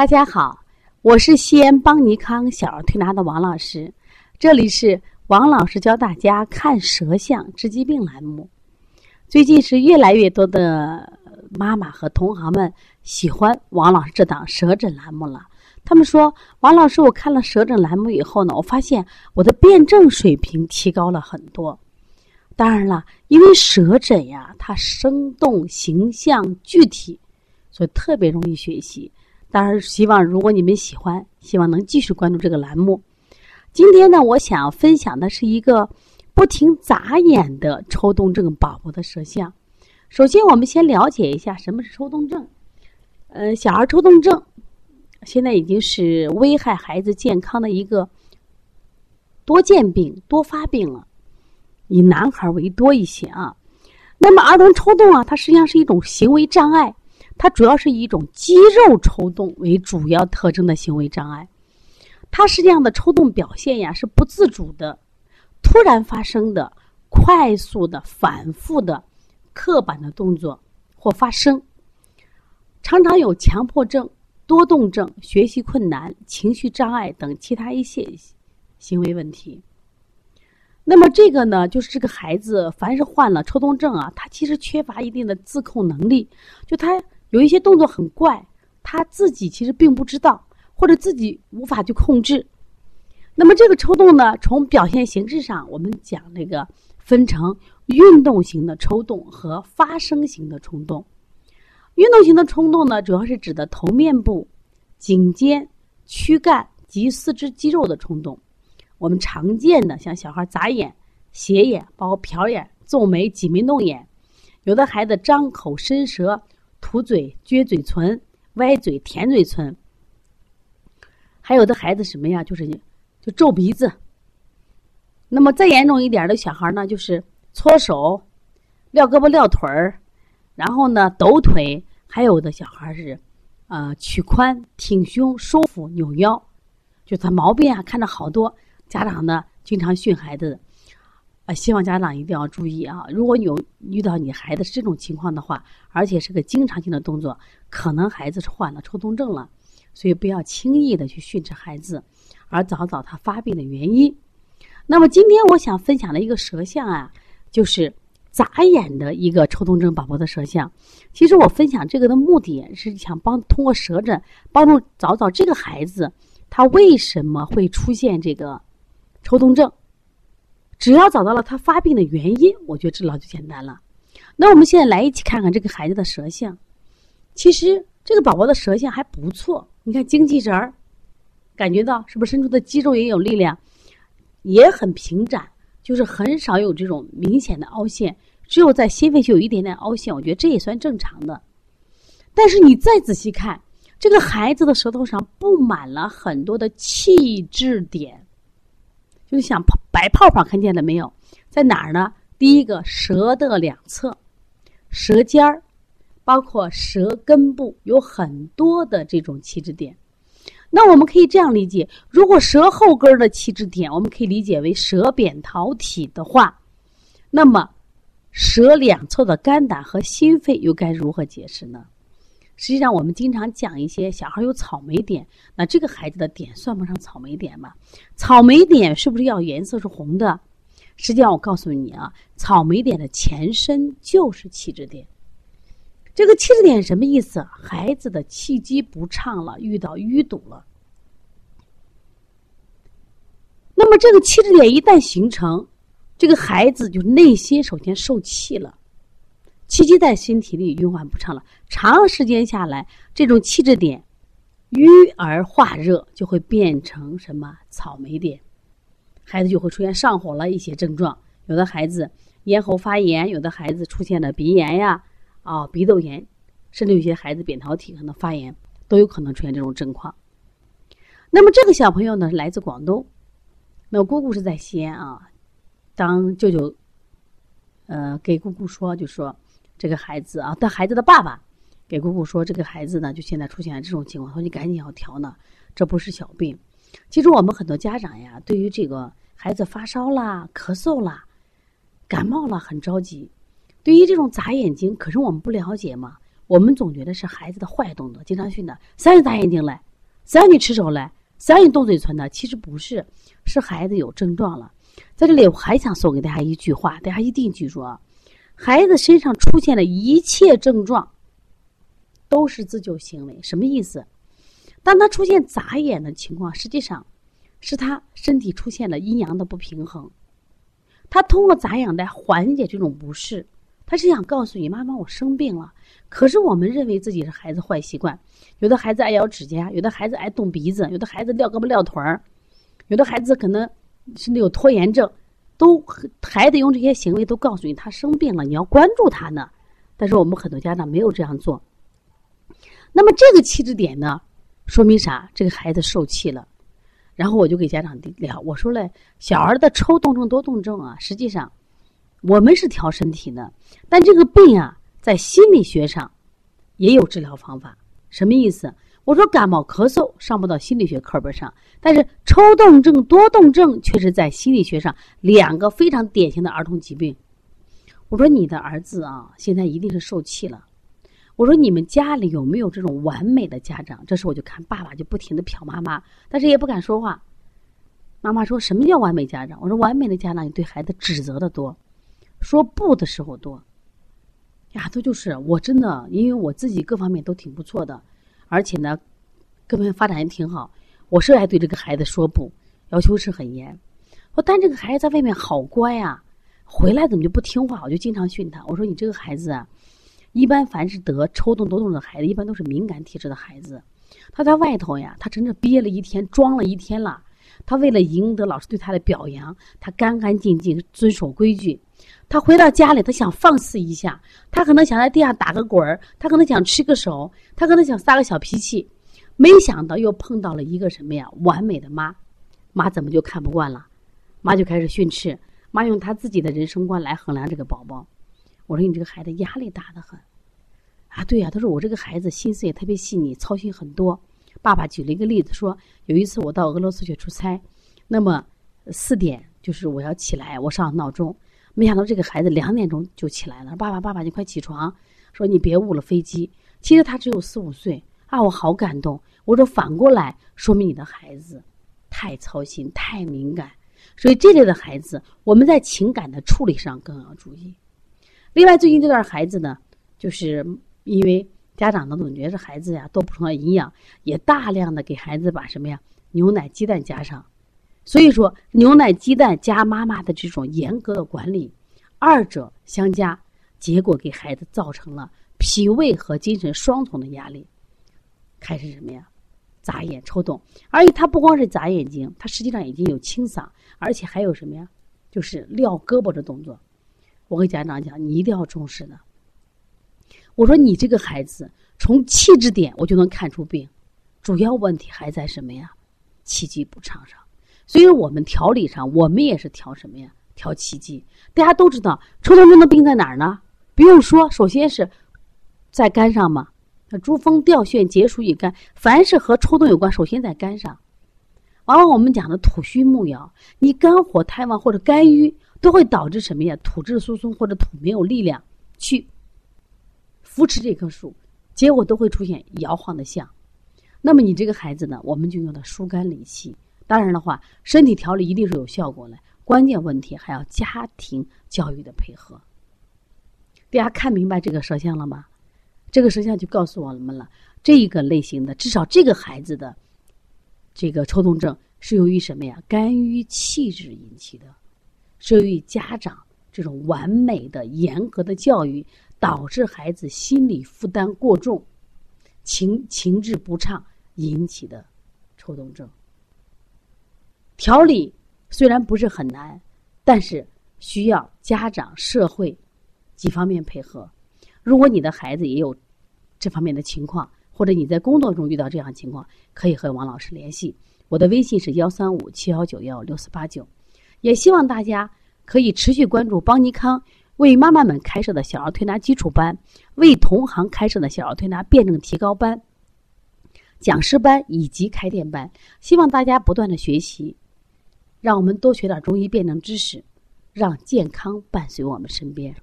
大家好，我是西安邦尼康小儿推拿的王老师，这里是王老师教大家看舌象治疾病栏目。最近是越来越多的妈妈和同行们喜欢王老师这档舌诊栏目了。他们说，王老师，我看了舌诊栏目以后呢，我发现我的辩证水平提高了很多。当然了，因为舌诊呀，它生动、形象、具体，所以特别容易学习。当然，希望如果你们喜欢，希望能继续关注这个栏目。今天呢，我想要分享的是一个不停眨眼的抽动症宝宝的舌象。首先，我们先了解一下什么是抽动症。呃，小儿抽动症现在已经是危害孩子健康的一个多见病、多发病了，以男孩为多一些啊。那么，儿童抽动啊，它实际上是一种行为障碍。它主要是以一种肌肉抽动为主要特征的行为障碍，它实际上的抽动表现呀是不自主的、突然发生的、快速的、反复的、刻板的动作或发生，常常有强迫症、多动症、学习困难、情绪障碍等其他一些行为问题。那么这个呢，就是这个孩子凡是患了抽动症啊，他其实缺乏一定的自控能力，就他。有一些动作很怪，他自己其实并不知道，或者自己无法去控制。那么这个抽动呢，从表现形式上，我们讲那个分成运动型的抽动和发声型的冲动。运动型的冲动呢，主要是指的头面部、颈肩、躯干及四肢肌肉的冲动。我们常见的像小孩眨眼、斜眼、包括瞟眼、皱眉、挤眉弄眼，有的孩子张口伸舌。吐嘴、撅嘴唇、歪嘴、舔嘴唇，还有的孩子什么呀？就是就皱鼻子。那么再严重一点的小孩呢，就是搓手、撂胳膊、撂腿儿，然后呢抖腿。还有的小孩是呃曲髋、挺胸、收腹、扭腰，就他毛病啊，看着好多。家长呢经常训孩子。希望家长一定要注意啊！如果有遇到你孩子是这种情况的话，而且是个经常性的动作，可能孩子是患了抽动症了，所以不要轻易的去训斥孩子，而找找他发病的原因。那么今天我想分享的一个舌象啊，就是眨眼的一个抽动症宝宝的舌象。其实我分享这个的目的是想帮通过舌诊帮助找找这个孩子他为什么会出现这个抽动症。只要找到了他发病的原因，我觉得治疗就简单了。那我们现在来一起看看这个孩子的舌象。其实这个宝宝的舌象还不错，你看精气神儿，感觉到是不是伸出的肌肉也有力量，也很平展，就是很少有这种明显的凹陷，只有在心肺区有一点点凹陷，我觉得这也算正常的。但是你再仔细看，这个孩子的舌头上布满了很多的气滞点。就是像白泡泡，看见了没有？在哪儿呢？第一个，舌的两侧，舌尖儿，包括舌根部，有很多的这种气质点。那我们可以这样理解：如果舌后根的气质点，我们可以理解为舌扁桃体的话，那么舌两侧的肝胆和心肺又该如何解释呢？实际上，我们经常讲一些小孩有草莓点，那这个孩子的点算不上草莓点吧？草莓点是不是要颜色是红的？实际上，我告诉你啊，草莓点的前身就是气滞点。这个气滞点什么意思？孩子的气机不畅了，遇到淤堵了。那么，这个气滞点一旦形成，这个孩子就内心首先受气了。气机在身体里运转不畅了，长时间下来，这种气滞点淤而化热，就会变成什么草莓点，孩子就会出现上火了一些症状。有的孩子咽喉发炎，有的孩子出现了鼻炎呀，啊鼻窦炎，甚至有些孩子扁桃体可能发炎，都有可能出现这种症况。那么这个小朋友呢，是来自广东，那姑姑是在西安啊，当舅舅，呃，给姑姑说，就说。这个孩子啊，但孩子的爸爸给姑姑说：“这个孩子呢，就现在出现了这种情况，说你赶紧要调呢，这不是小病。其实我们很多家长呀，对于这个孩子发烧啦、咳嗽啦、感冒了很着急。对于这种眨眼睛，可是我们不了解嘛，我们总觉得是孩子的坏动作，经常训的谁让你眨眼睛来，谁让你吃手了？谁让你动嘴唇的？其实不是，是孩子有症状了。在这里，我还想送给大家一句话，大家一定记住啊：孩子身上出现的一切症状，都是自救行为。什么意思？当他出现眨眼的情况，实际上是他身体出现了阴阳的不平衡。他通过眨眼来缓解这种不适。他是想告诉你，妈妈，我生病了。可是我们认为自己是孩子坏习惯，有的孩子爱咬指甲，有的孩子爱动鼻子，有的孩子撂胳膊撂腿儿，有的孩子可能甚至有拖延症，都孩子用这些行为都告诉你他生病了，你要关注他呢。但是我们很多家长没有这样做。那么这个气质点呢，说明啥？这个孩子受气了。然后我就给家长聊，我说嘞，小儿的抽动症、多动症啊，实际上。我们是调身体的，但这个病啊，在心理学上也有治疗方法。什么意思？我说感冒咳嗽上不到心理学课本上，但是抽动症、多动症却是在心理学上两个非常典型的儿童疾病。我说你的儿子啊，现在一定是受气了。我说你们家里有没有这种完美的家长？这时我就看爸爸就不停的瞟妈妈，但是也不敢说话。妈妈说什么叫完美家长？我说完美的家长，你对孩子指责的多。说不的时候多，呀，这就是我真的，因为我自己各方面都挺不错的，而且呢，各方面发展也挺好。我是爱对这个孩子说不，要求是很严。说但这个孩子在外面好乖呀，回来怎么就不听话？我就经常训他。我说你这个孩子啊，一般凡是得抽动多动症的孩子，一般都是敏感体质的孩子。他在外头呀，他真的憋了一天，装了一天了。他为了赢得老师对他的表扬，他干干净净遵守规矩。他回到家里，他想放肆一下，他可能想在地上打个滚儿，他可能想吃个手，他可能想撒个小脾气，没想到又碰到了一个什么呀？完美的妈，妈怎么就看不惯了？妈就开始训斥，妈用他自己的人生观来衡量这个宝宝。我说你这个孩子压力大得很，啊，对呀，他说我这个孩子心思也特别细腻，操心很多。爸爸举了一个例子说，有一次我到俄罗斯去出差，那么四点就是我要起来，我上闹钟。没想到这个孩子两点钟就起来了，爸爸，爸爸，你快起床！说你别误了飞机。其实他只有四五岁啊，我好感动。我说反过来说明你的孩子太操心、太敏感，所以这类的孩子我们在情感的处理上更要注意。另外，最近这段孩子呢，就是因为家长呢总觉得孩子呀多补充了营养，也大量的给孩子把什么呀牛奶、鸡蛋加上。所以说，牛奶、鸡蛋加妈妈的这种严格的管理，二者相加，结果给孩子造成了脾胃和精神双重的压力，开始什么呀？眨眼、抽动，而且他不光是眨眼睛，他实际上已经有清嗓，而且还有什么呀？就是撂胳膊的动作。我跟家长讲，你一定要重视的。我说你这个孩子从气质点我就能看出病，主要问题还在什么呀？气机不畅上。所以我们调理上，我们也是调什么呀？调气机。大家都知道，抽动症的病在哪儿呢？不用说，首先是在肝上嘛。那珠峰吊眩结属于肝，凡是和抽动有关，首先在肝上。往往我们讲的土虚木摇，你肝火太旺或者肝郁，都会导致什么呀？土质疏松或者土没有力量去扶持这棵树，结果都会出现摇晃的象。那么你这个孩子呢，我们就用的疏肝理气。当然的话，身体调理一定是有效果的，关键问题还要家庭教育的配合。大家看明白这个舌象了吗？这个舌象就告诉我们了，这一个类型的，至少这个孩子的这个抽动症是由于什么呀？肝郁气滞引起的，是由于家长这种完美的、严格的教育，导致孩子心理负担过重、情情志不畅引起的抽动症。调理虽然不是很难，但是需要家长、社会几方面配合。如果你的孩子也有这方面的情况，或者你在工作中遇到这样情况，可以和王老师联系。我的微信是幺三五七幺九幺六四八九。也希望大家可以持续关注邦尼康为妈妈们开设的小儿推拿基础班，为同行开设的小儿推拿辩证提高班、讲师班以及开店班。希望大家不断的学习。让我们多学点中医辩证知识，让健康伴随我们身边。